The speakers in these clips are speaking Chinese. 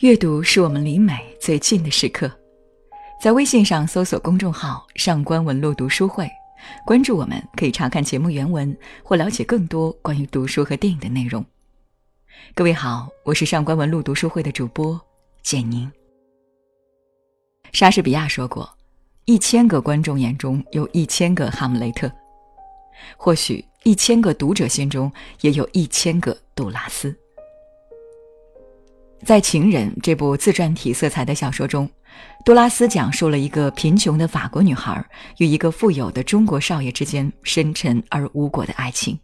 阅读是我们离美最近的时刻，在微信上搜索公众号“上官文露读书会”，关注我们，可以查看节目原文或了解更多关于读书和电影的内容。各位好，我是上官文露读书会的主播简宁。莎士比亚说过：“一千个观众眼中有一千个哈姆雷特，或许一千个读者心中也有一千个杜拉斯。”在《情人》这部自传体色彩的小说中，杜拉斯讲述了一个贫穷的法国女孩与一个富有的中国少爷之间深沉而无果的爱情。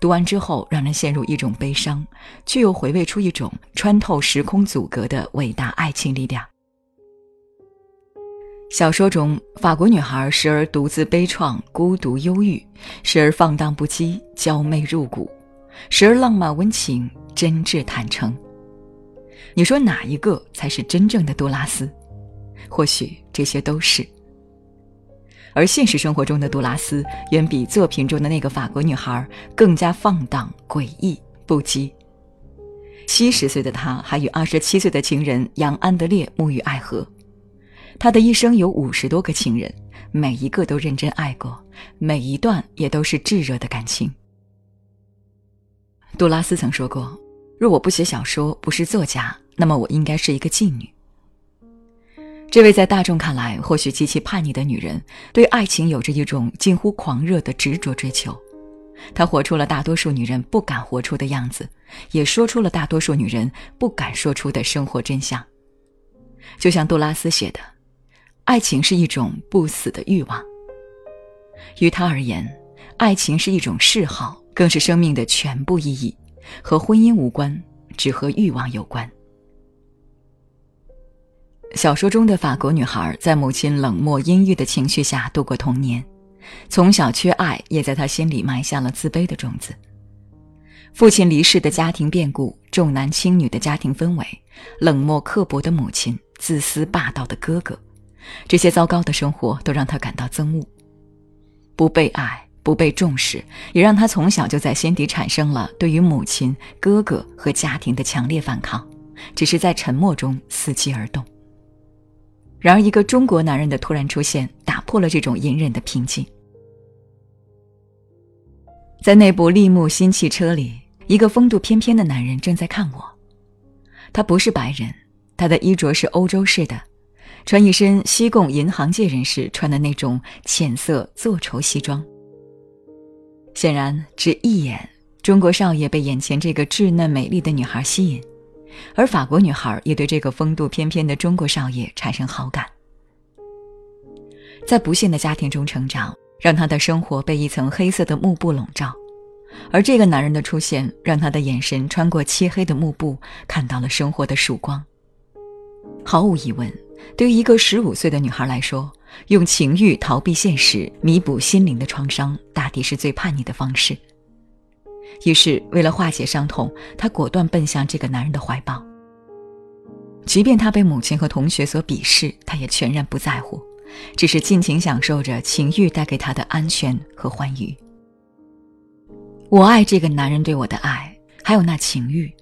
读完之后，让人陷入一种悲伤，却又回味出一种穿透时空阻隔的伟大爱情力量。小说中，法国女孩时而独自悲怆、孤独忧郁，时而放荡不羁、娇媚入骨，时而浪漫温情、真挚坦诚。你说哪一个才是真正的杜拉斯？或许这些都是。而现实生活中的杜拉斯远比作品中的那个法国女孩更加放荡、诡异、不羁。七十岁的她还与二十七岁的情人杨安德烈沐浴爱河。她的一生有五十多个情人，每一个都认真爱过，每一段也都是炙热的感情。杜拉斯曾说过。若我不写小说，不是作家，那么我应该是一个妓女。这位在大众看来或许极其叛逆的女人，对爱情有着一种近乎狂热的执着追求。她活出了大多数女人不敢活出的样子，也说出了大多数女人不敢说出的生活真相。就像杜拉斯写的：“爱情是一种不死的欲望。”于他而言，爱情是一种嗜好，更是生命的全部意义。和婚姻无关，只和欲望有关。小说中的法国女孩在母亲冷漠阴郁的情绪下度过童年，从小缺爱，也在她心里埋下了自卑的种子。父亲离世的家庭变故，重男轻女的家庭氛围，冷漠刻薄的母亲，自私霸道的哥哥，这些糟糕的生活都让她感到憎恶，不被爱。不被重视，也让她从小就在心底产生了对于母亲、哥哥和家庭的强烈反抗，只是在沉默中伺机而动。然而，一个中国男人的突然出现，打破了这种隐忍的平静。在那部立木新汽车里，一个风度翩翩的男人正在看我。他不是白人，他的衣着是欧洲式的，穿一身西贡银行界人士穿的那种浅色做绸西装。显然，只一眼，中国少爷被眼前这个稚嫩美丽的女孩吸引，而法国女孩也对这个风度翩翩的中国少爷产生好感。在不幸的家庭中成长，让她的生活被一层黑色的幕布笼罩，而这个男人的出现，让她的眼神穿过漆黑的幕布，看到了生活的曙光。毫无疑问，对于一个十五岁的女孩来说，用情欲逃避现实，弥补心灵的创伤，大抵是最叛逆的方式。于是，为了化解伤痛，她果断奔向这个男人的怀抱。即便她被母亲和同学所鄙视，她也全然不在乎，只是尽情享受着情欲带给她的安全和欢愉。我爱这个男人对我的爱，还有那情欲，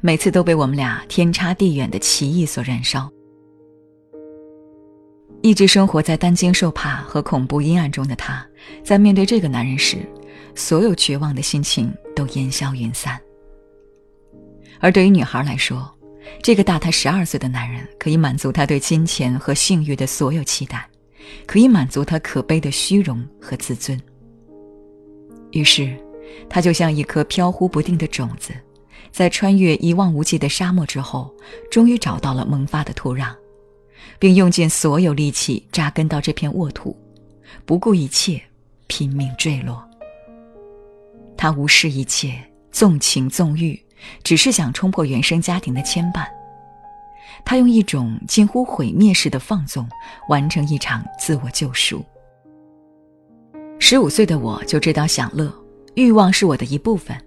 每次都被我们俩天差地远的奇异所燃烧。一直生活在担惊受怕和恐怖阴暗中的她，在面对这个男人时，所有绝望的心情都烟消云散。而对于女孩来说，这个大她十二岁的男人可以满足她对金钱和性欲的所有期待，可以满足她可悲的虚荣和自尊。于是，她就像一颗飘忽不定的种子，在穿越一望无际的沙漠之后，终于找到了萌发的土壤。并用尽所有力气扎根到这片沃土，不顾一切，拼命坠落。他无视一切，纵情纵欲，只是想冲破原生家庭的牵绊。他用一种近乎毁灭式的放纵，完成一场自我救赎。十五岁的我就知道享乐，欲望是我的一部分。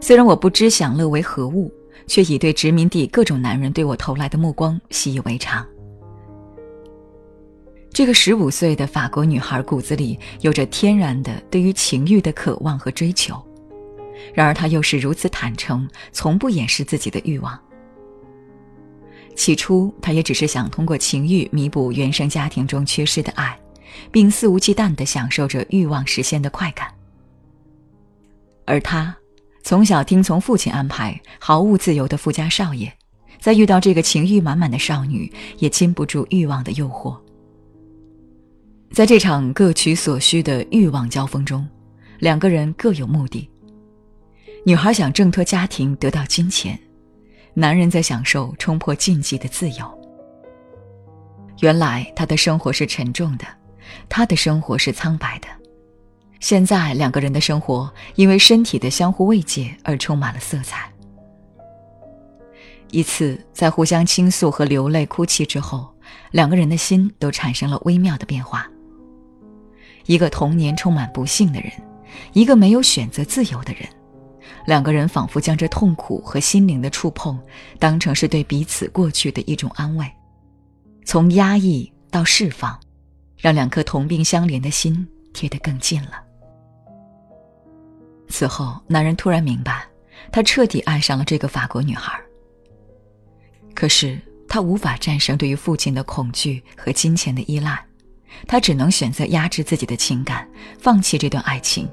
虽然我不知享乐为何物，却已对殖民地各种男人对我投来的目光习以为常。这个十五岁的法国女孩骨子里有着天然的对于情欲的渴望和追求，然而她又是如此坦诚，从不掩饰自己的欲望。起初，她也只是想通过情欲弥补原生家庭中缺失的爱，并肆无忌惮地享受着欲望实现的快感。而他，从小听从父亲安排，毫无自由的富家少爷，在遇到这个情欲满满的少女，也禁不住欲望的诱惑。在这场各取所需的欲望交锋中，两个人各有目的。女孩想挣脱家庭，得到金钱。男人在享受冲破禁忌的自由。原来他的生活是沉重的，他的生活是苍白的。现在两个人的生活因为身体的相互慰藉而充满了色彩。一次在互相倾诉和流泪哭泣之后，两个人的心都产生了微妙的变化。一个童年充满不幸的人，一个没有选择自由的人。两个人仿佛将这痛苦和心灵的触碰当成是对彼此过去的一种安慰，从压抑到释放，让两颗同病相怜的心贴得更近了。此后，男人突然明白，他彻底爱上了这个法国女孩。可是他无法战胜对于父亲的恐惧和金钱的依赖，他只能选择压制自己的情感，放弃这段爱情。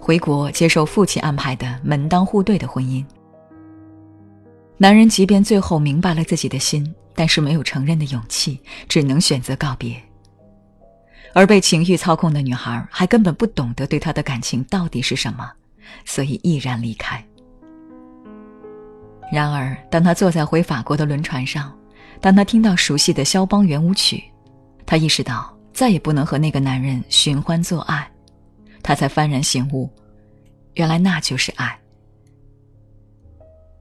回国接受父亲安排的门当户对的婚姻。男人即便最后明白了自己的心，但是没有承认的勇气，只能选择告别。而被情欲操控的女孩还根本不懂得对他的感情到底是什么，所以毅然离开。然而，当他坐在回法国的轮船上，当他听到熟悉的肖邦圆舞曲，他意识到再也不能和那个男人寻欢作爱。他才幡然醒悟，原来那就是爱。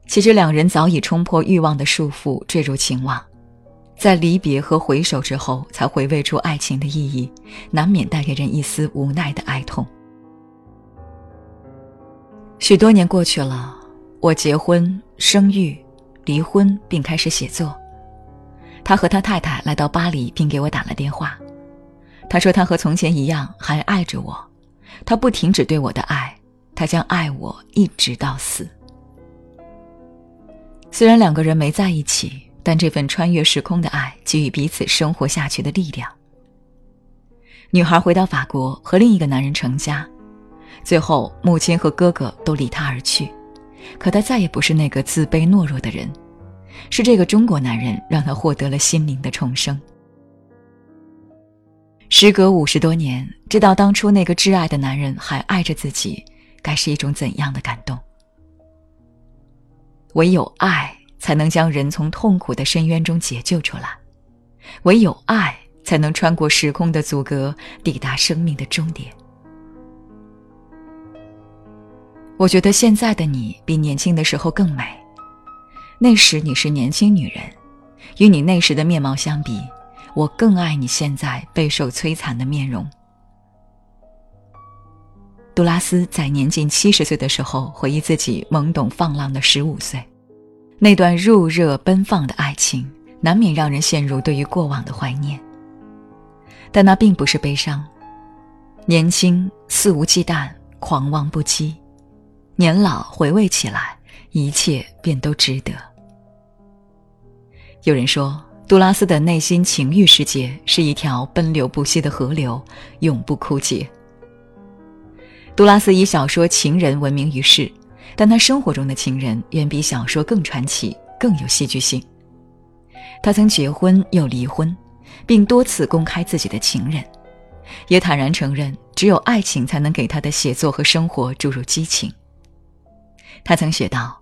其实两人早已冲破欲望的束缚，坠入情网，在离别和回首之后，才回味出爱情的意义，难免带给人一丝无奈的哀痛。许多年过去了，我结婚、生育、离婚，并开始写作。他和他太太来到巴黎，并给我打了电话。他说他和从前一样，还爱着我。他不停止对我的爱，他将爱我一直到死。虽然两个人没在一起，但这份穿越时空的爱给予彼此生活下去的力量。女孩回到法国和另一个男人成家，最后母亲和哥哥都离她而去，可她再也不是那个自卑懦弱的人，是这个中国男人让她获得了心灵的重生。时隔五十多年，知道当初那个挚爱的男人还爱着自己，该是一种怎样的感动？唯有爱才能将人从痛苦的深渊中解救出来，唯有爱才能穿过时空的阻隔，抵达生命的终点。我觉得现在的你比年轻的时候更美，那时你是年轻女人，与你那时的面貌相比。我更爱你现在备受摧残的面容。杜拉斯在年近七十岁的时候回忆自己懵懂放浪的十五岁，那段入热奔放的爱情，难免让人陷入对于过往的怀念。但那并不是悲伤，年轻肆无忌惮、狂妄不羁，年老回味起来，一切便都值得。有人说。杜拉斯的内心情欲世界是一条奔流不息的河流，永不枯竭。杜拉斯以小说情人闻名于世，但他生活中的情人远比小说更传奇、更有戏剧性。他曾结婚又离婚，并多次公开自己的情人，也坦然承认只有爱情才能给他的写作和生活注入激情。他曾写道：“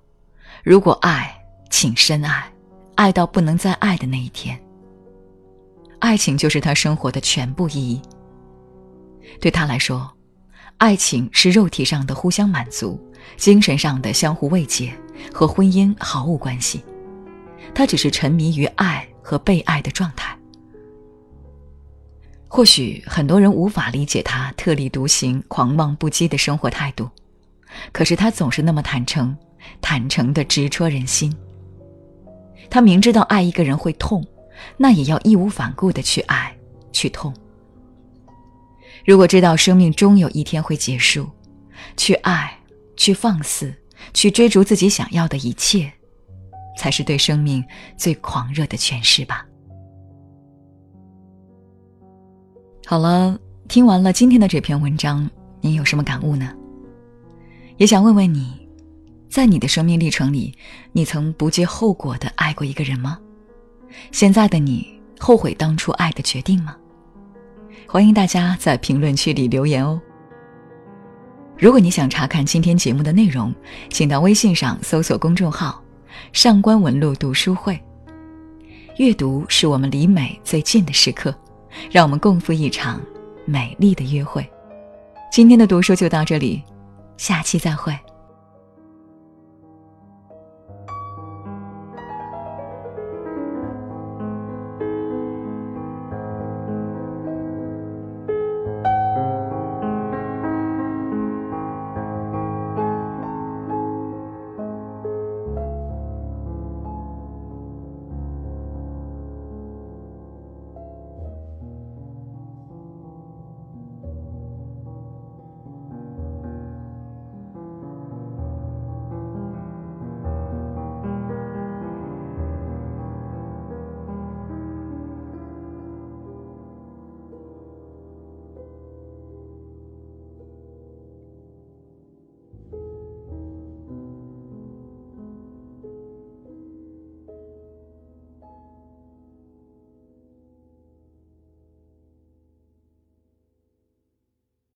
如果爱，请深爱。”爱到不能再爱的那一天，爱情就是他生活的全部意义。对他来说，爱情是肉体上的互相满足，精神上的相互慰藉，和婚姻毫无关系。他只是沉迷于爱和被爱的状态。或许很多人无法理解他特立独行、狂妄不羁的生活态度，可是他总是那么坦诚，坦诚的直戳人心。他明知道爱一个人会痛，那也要义无反顾的去爱，去痛。如果知道生命终有一天会结束，去爱，去放肆，去追逐自己想要的一切，才是对生命最狂热的诠释吧。好了，听完了今天的这篇文章，你有什么感悟呢？也想问问你，在你的生命历程里，你曾不计后果的爱过一个人吗？现在的你后悔当初爱的决定吗？欢迎大家在评论区里留言哦。如果你想查看今天节目的内容，请到微信上搜索公众号“上官文露读书会”。阅读是我们离美最近的时刻。让我们共赴一场美丽的约会。今天的读书就到这里，下期再会。